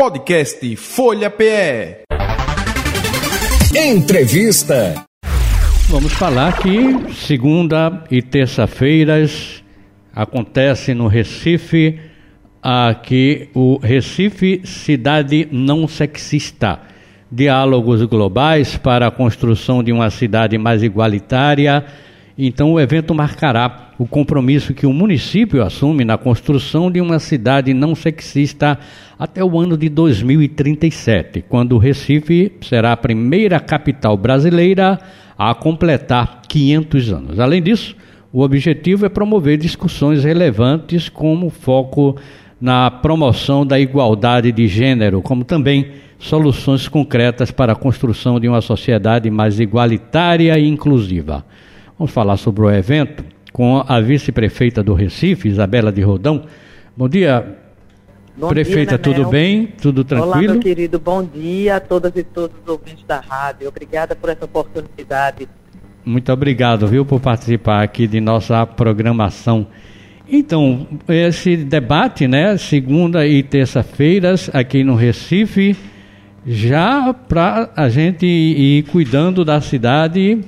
Podcast Folha PE. Entrevista. Vamos falar que segunda e terça-feiras acontece no Recife aqui o Recife Cidade Não Sexista. Diálogos globais para a construção de uma cidade mais igualitária então, o evento marcará o compromisso que o município assume na construção de uma cidade não sexista até o ano de 2037, quando o Recife será a primeira capital brasileira a completar 500 anos. Além disso, o objetivo é promover discussões relevantes como foco na promoção da igualdade de gênero, como também soluções concretas para a construção de uma sociedade mais igualitária e inclusiva. Vamos falar sobre o evento com a vice-prefeita do Recife, Isabela de Rodão. Bom dia, Bom Prefeita, dia, tudo bem? Tudo tranquilo? Olá, meu querido, bom dia a todas e todos os ouvintes da rádio. Obrigada por essa oportunidade. Muito obrigado, viu, por participar aqui de nossa programação. Então, esse debate, né, segunda e terça-feiras aqui no Recife, já para a gente ir cuidando da cidade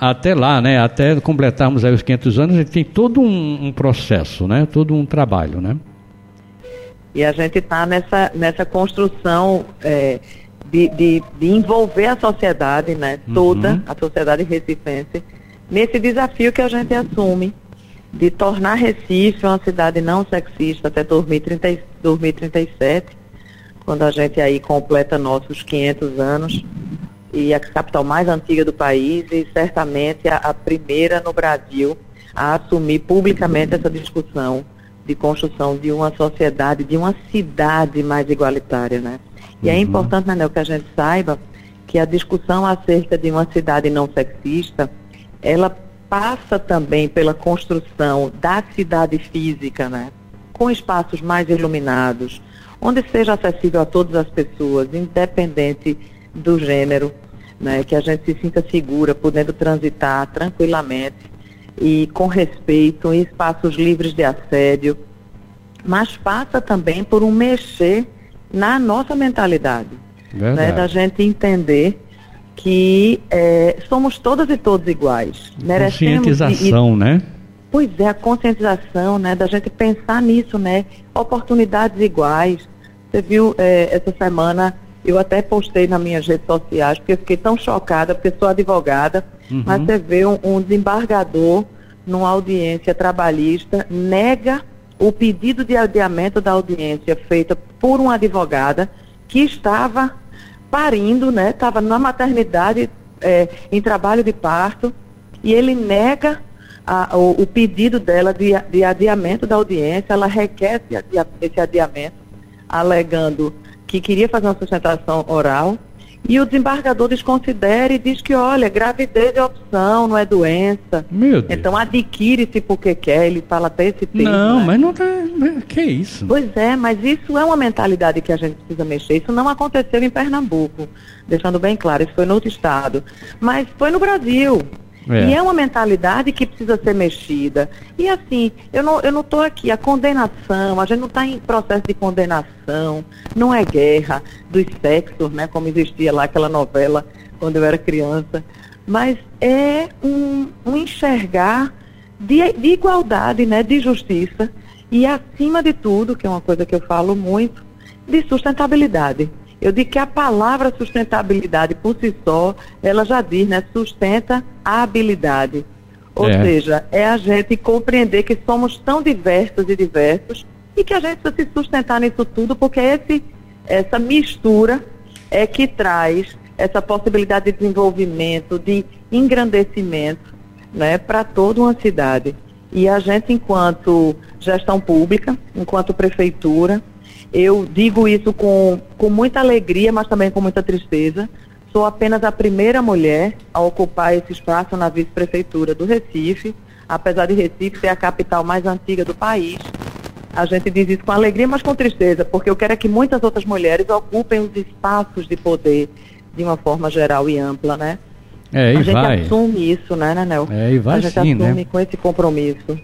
até lá, né, até completarmos aí os 500 anos, a gente tem todo um, um processo, né, todo um trabalho, né? E a gente está nessa, nessa construção é, de, de, de, envolver a sociedade, né, toda uhum. a sociedade recifense, nesse desafio que a gente assume de tornar Recife uma cidade não sexista até 2030, 2037, quando a gente aí completa nossos 500 anos e a capital mais antiga do país e certamente a, a primeira no Brasil a assumir publicamente essa discussão de construção de uma sociedade, de uma cidade mais igualitária, né? E é uhum. é importante, Manel, que a gente saiba que a discussão acerca de uma cidade não sexista, ela passa também pela construção da cidade física, né? Com espaços mais iluminados, onde seja acessível a todas as pessoas, independente do gênero, né, que a gente se sinta segura, podendo transitar tranquilamente e com respeito, em espaços livres de assédio, mas passa também por um mexer na nossa mentalidade, né, da gente entender que é, somos todas e todos iguais. Conscientização, e, né? Pois é, a conscientização, né, da gente pensar nisso, né, oportunidades iguais. Você viu é, essa semana eu até postei nas minhas redes sociais, porque eu fiquei tão chocada, porque sou advogada, uhum. mas você vê um, um desembargador numa audiência trabalhista, nega o pedido de adiamento da audiência feita por uma advogada que estava parindo, né? Estava na maternidade é, em trabalho de parto e ele nega a, o, o, pedido dela de, de, adiamento da audiência, ela requer esse adiamento, alegando que queria fazer uma sustentação oral e o desembargador desconsidera e diz que, olha, gravidez é opção, não é doença. Meu Deus. Então adquire-se porque quer, ele fala até esse termo. Não, né? mas não tem. Que isso? Pois é, mas isso é uma mentalidade que a gente precisa mexer. Isso não aconteceu em Pernambuco, deixando bem claro, isso foi no outro estado. Mas foi no Brasil. É. E é uma mentalidade que precisa ser mexida. E assim, eu não estou não aqui, a condenação, a gente não está em processo de condenação, não é guerra dos sexos, né, como existia lá aquela novela quando eu era criança, mas é um, um enxergar de, de igualdade, né, de justiça e acima de tudo, que é uma coisa que eu falo muito, de sustentabilidade. Eu digo que a palavra sustentabilidade por si só, ela já diz, né? Sustenta a habilidade. Ou é. seja, é a gente compreender que somos tão diversos e diversos e que a gente precisa se sustentar nisso tudo, porque esse, essa mistura é que traz essa possibilidade de desenvolvimento, de engrandecimento né, para toda uma cidade. E a gente, enquanto gestão pública, enquanto prefeitura, eu digo isso com, com muita alegria, mas também com muita tristeza. Sou apenas a primeira mulher a ocupar esse espaço na vice-prefeitura do Recife, apesar de Recife ser a capital mais antiga do país. A gente diz isso com alegria, mas com tristeza, porque eu quero é que muitas outras mulheres ocupem os espaços de poder de uma forma geral e ampla, né? É, e a gente vai. assume isso, né, Nanel? É, e vai A gente sim, assume né? com esse compromisso.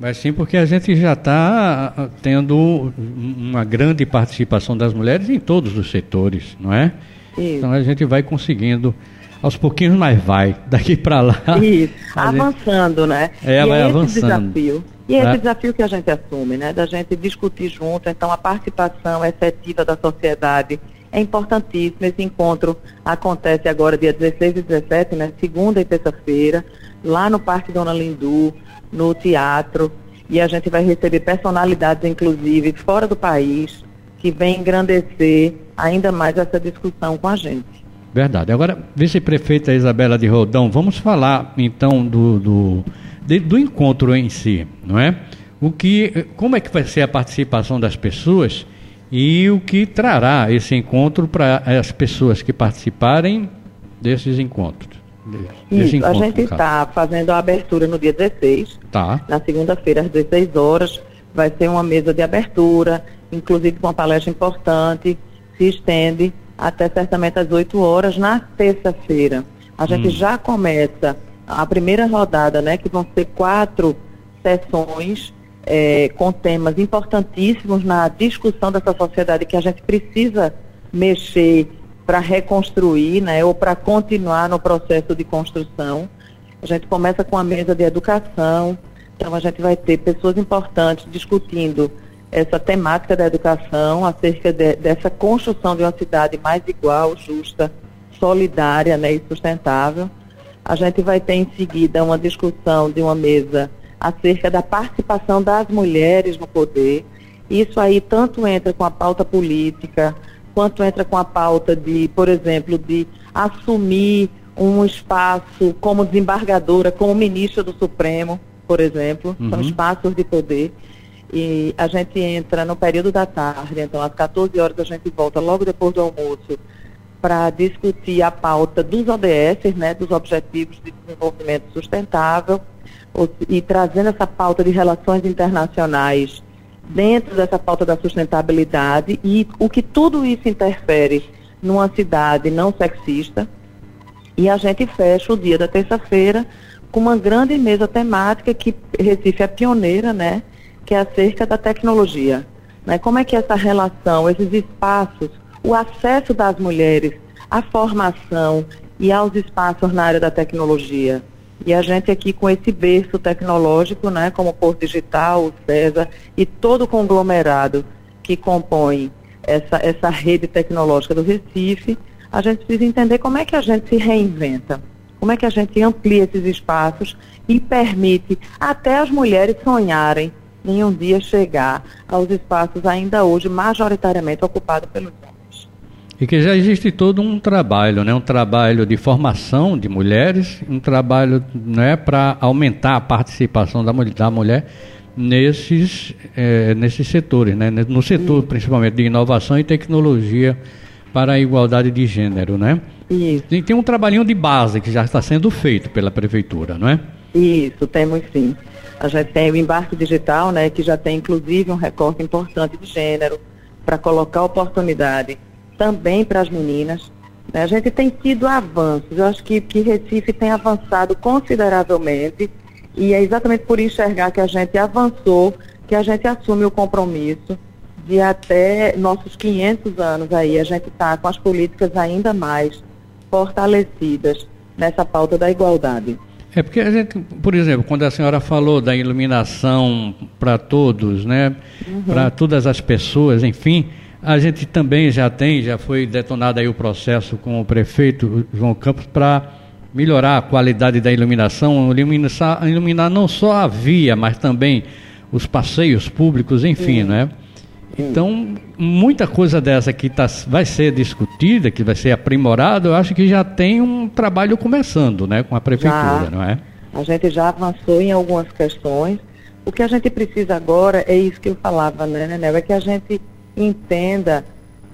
Mas sim, porque a gente já está tendo uma grande participação das mulheres em todos os setores, não é? Isso. Então a gente vai conseguindo aos pouquinhos, mas vai daqui para lá. Isso, avançando, gente... né? É, e é avançando. Desafio. E é esse desafio que a gente assume, né? Da gente discutir junto, então a participação efetiva da sociedade é importantíssimo. Esse encontro acontece agora dia 16 e 17, né? Segunda e terça-feira, lá no Parque Dona Lindu no teatro e a gente vai receber personalidades, inclusive, fora do país, que vem engrandecer ainda mais essa discussão com a gente. Verdade. Agora, vice-prefeita Isabela de Rodão, vamos falar então do, do, de, do encontro em si, não é? O que, como é que vai ser a participação das pessoas e o que trará esse encontro para as pessoas que participarem desses encontros? Isso, a gente está fazendo a abertura no dia 16. Tá. Na segunda-feira, às 16 horas, vai ser uma mesa de abertura, inclusive com uma palestra importante, se estende até certamente às 8 horas. Na terça-feira, a gente hum. já começa a primeira rodada, né? Que vão ser quatro sessões é, com temas importantíssimos na discussão dessa sociedade que a gente precisa mexer para reconstruir, né, ou para continuar no processo de construção. A gente começa com a mesa de educação, então a gente vai ter pessoas importantes discutindo essa temática da educação, acerca de, dessa construção de uma cidade mais igual, justa, solidária né, e sustentável. A gente vai ter em seguida uma discussão de uma mesa acerca da participação das mulheres no poder. Isso aí tanto entra com a pauta política, quanto entra com a pauta de, por exemplo, de assumir um espaço como desembargadora, como ministra do Supremo, por exemplo, uhum. são espaços de poder. E a gente entra no período da tarde, então às 14 horas a gente volta logo depois do almoço para discutir a pauta dos ODS, né, dos Objetivos de Desenvolvimento Sustentável, e trazendo essa pauta de relações internacionais dentro dessa pauta da sustentabilidade e o que tudo isso interfere numa cidade não sexista. E a gente fecha o dia da terça-feira com uma grande mesa temática que Recife é pioneira, né? Que é acerca da tecnologia. Né? Como é que essa relação, esses espaços, o acesso das mulheres à formação e aos espaços na área da tecnologia, e a gente aqui com esse berço tecnológico, né, como o Porto Digital, o César e todo o conglomerado que compõe essa, essa rede tecnológica do Recife, a gente precisa entender como é que a gente se reinventa, como é que a gente amplia esses espaços e permite até as mulheres sonharem em um dia chegar aos espaços ainda hoje majoritariamente ocupados pelos homens. E que já existe todo um trabalho, né? um trabalho de formação de mulheres, um trabalho né, para aumentar a participação da, da mulher nesses, é, nesses setores, né? no setor principalmente de inovação e tecnologia para a igualdade de gênero. Né? Isso. E tem um trabalhinho de base que já está sendo feito pela prefeitura, não é? Isso, temos sim. A gente tem o embarque digital, né, que já tem inclusive um recorte importante de gênero para colocar oportunidade também para as meninas. Né? A gente tem tido avanços, eu acho que, que Recife tem avançado consideravelmente e é exatamente por enxergar que a gente avançou, que a gente assume o compromisso de até nossos 500 anos aí, a gente está com as políticas ainda mais fortalecidas nessa pauta da igualdade. É porque a gente, por exemplo, quando a senhora falou da iluminação para todos, né, uhum. para todas as pessoas, enfim, a gente também já tem, já foi detonado aí o processo com o prefeito João Campos para melhorar a qualidade da iluminação, iluminar, iluminar não só a via, mas também os passeios públicos, enfim, né? Então, muita coisa dessa que tá, vai ser discutida, que vai ser aprimorada, eu acho que já tem um trabalho começando, né, com a prefeitura, já, não é? A gente já avançou em algumas questões. O que a gente precisa agora é isso que eu falava, né, Nenel? É que a gente entenda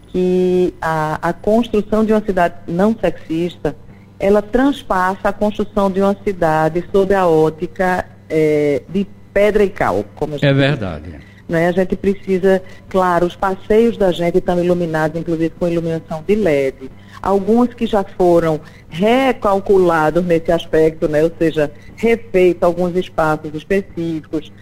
que a, a construção de uma cidade não sexista, ela transpassa a construção de uma cidade sob a ótica é, de pedra e cal. Como é verdade. Né? A gente precisa, claro, os passeios da gente estão iluminados, inclusive com iluminação de LED. Alguns que já foram recalculados nesse aspecto, né? ou seja, refeitos alguns espaços específicos,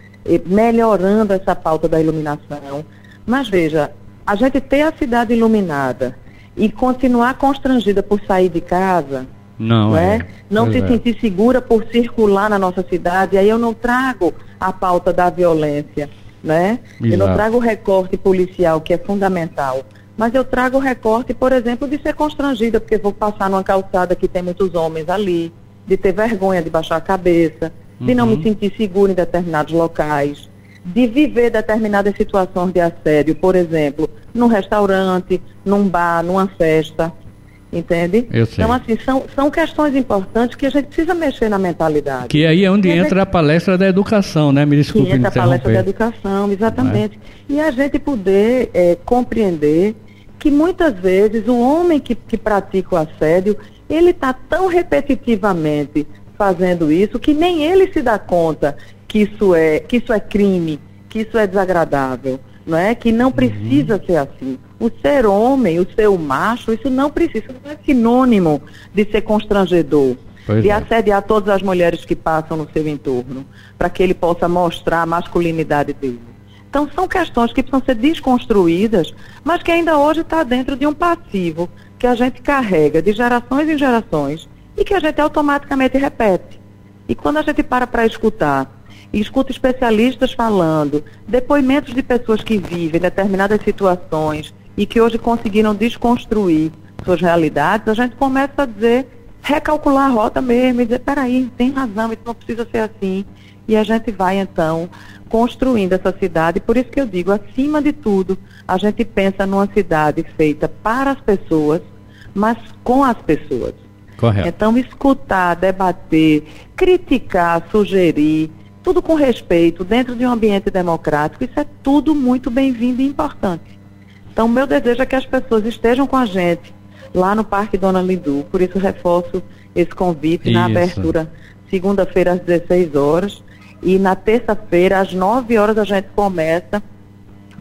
melhorando essa pauta da iluminação. Mas veja, a gente ter a cidade iluminada e continuar constrangida por sair de casa, não, não é? é? Não se é. sentir segura por circular na nossa cidade, aí eu não trago a pauta da violência, né? Exato. Eu não trago o recorte policial, que é fundamental. Mas eu trago o recorte, por exemplo, de ser constrangida, porque vou passar numa calçada que tem muitos homens ali, de ter vergonha de baixar a cabeça, uhum. de não me uhum. sentir segura em determinados locais, de viver determinadas situações de assédio, por exemplo, num restaurante, num bar, numa festa, entende? Então, assim, são, são questões importantes que a gente precisa mexer na mentalidade. Que aí é onde entra a, gente... a palestra da educação, né? Me desculpe que entra a palestra da educação, exatamente. É? E a gente poder é, compreender que muitas vezes o homem que, que pratica o assédio, ele está tão repetitivamente fazendo isso que nem ele se dá conta que isso é, que isso é crime, que isso é desagradável, não é? Que não precisa uhum. ser assim. O ser homem, o ser macho, isso não precisa, não é sinônimo de ser constrangedor. Pois de é. assediar todas as mulheres que passam no seu entorno, para que ele possa mostrar a masculinidade dele. Então são questões que precisam ser desconstruídas, mas que ainda hoje está dentro de um passivo que a gente carrega de gerações em gerações e que a gente automaticamente repete. E quando a gente para para escutar escuta especialistas falando, depoimentos de pessoas que vivem determinadas situações e que hoje conseguiram desconstruir suas realidades, a gente começa a dizer, recalcular a rota mesmo e dizer, peraí, tem razão, isso não precisa ser assim. E a gente vai então construindo essa cidade, por isso que eu digo, acima de tudo, a gente pensa numa cidade feita para as pessoas, mas com as pessoas. Correto. Então, escutar, debater, criticar, sugerir, tudo com respeito, dentro de um ambiente democrático, isso é tudo muito bem-vindo e importante. Então, meu desejo é que as pessoas estejam com a gente lá no Parque Dona Lindu, por isso reforço esse convite isso. na abertura, segunda-feira às 16 horas, e na terça-feira, às 9 horas, a gente começa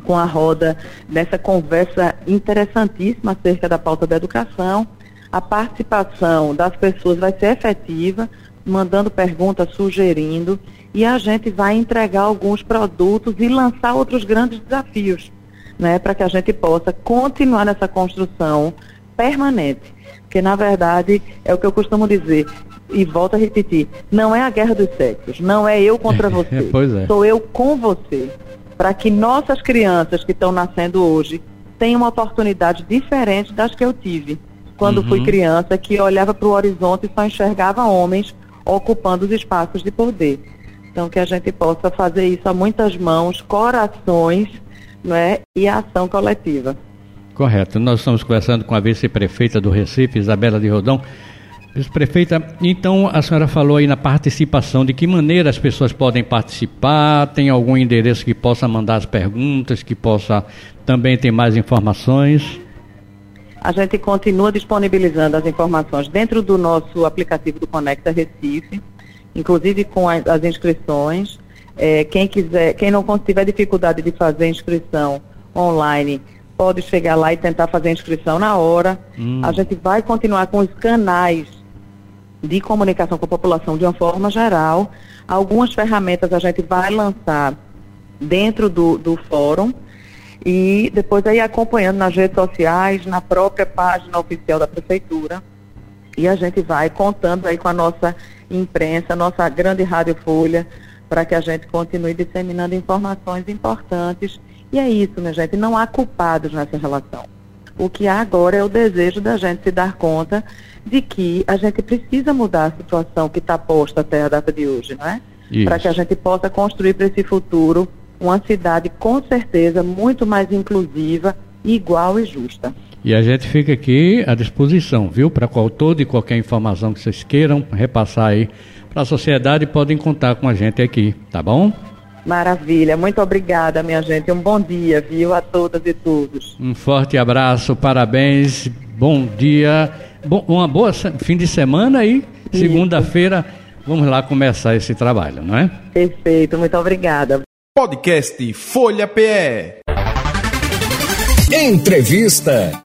com a roda nessa conversa interessantíssima acerca da pauta da educação. A participação das pessoas vai ser efetiva, mandando perguntas, sugerindo, e a gente vai entregar alguns produtos e lançar outros grandes desafios, né, para que a gente possa continuar nessa construção permanente. Porque, na verdade, é o que eu costumo dizer, e volto a repetir, não é a guerra dos sexos, não é eu contra você, é. sou eu com você, para que nossas crianças que estão nascendo hoje tenham uma oportunidade diferente das que eu tive quando uhum. fui criança, que olhava para o horizonte e só enxergava homens ocupando os espaços de poder. Então, que a gente possa fazer isso a muitas mãos, corações não é? e ação coletiva. Correto. Nós estamos conversando com a vice-prefeita do Recife, Isabela de Rodão. Vice-prefeita, então a senhora falou aí na participação, de que maneira as pessoas podem participar? Tem algum endereço que possa mandar as perguntas, que possa também ter mais informações? A gente continua disponibilizando as informações dentro do nosso aplicativo do Conecta Recife inclusive com as, as inscrições. É, quem quiser, quem não tiver dificuldade de fazer inscrição online, pode chegar lá e tentar fazer a inscrição na hora. Hum. A gente vai continuar com os canais de comunicação com a população de uma forma geral. Algumas ferramentas a gente vai lançar dentro do, do fórum e depois aí acompanhando nas redes sociais, na própria página oficial da prefeitura. E a gente vai contando aí com a nossa imprensa, nossa grande Rádio Folha, para que a gente continue disseminando informações importantes. E é isso, minha gente, não há culpados nessa relação. O que há agora é o desejo da gente se dar conta de que a gente precisa mudar a situação que está posta até a data de hoje, não é? Para que a gente possa construir para esse futuro uma cidade com certeza muito mais inclusiva, igual e justa. E a gente fica aqui à disposição, viu? Para qual toda e qualquer informação que vocês queiram repassar aí para a sociedade, podem contar com a gente aqui, tá bom? Maravilha, muito obrigada, minha gente. Um bom dia, viu, a todas e todos. Um forte abraço, parabéns, bom dia, bom, uma boa fim de semana e segunda-feira vamos lá começar esse trabalho, não é? Perfeito, muito obrigada. Podcast Folha PE. Entrevista.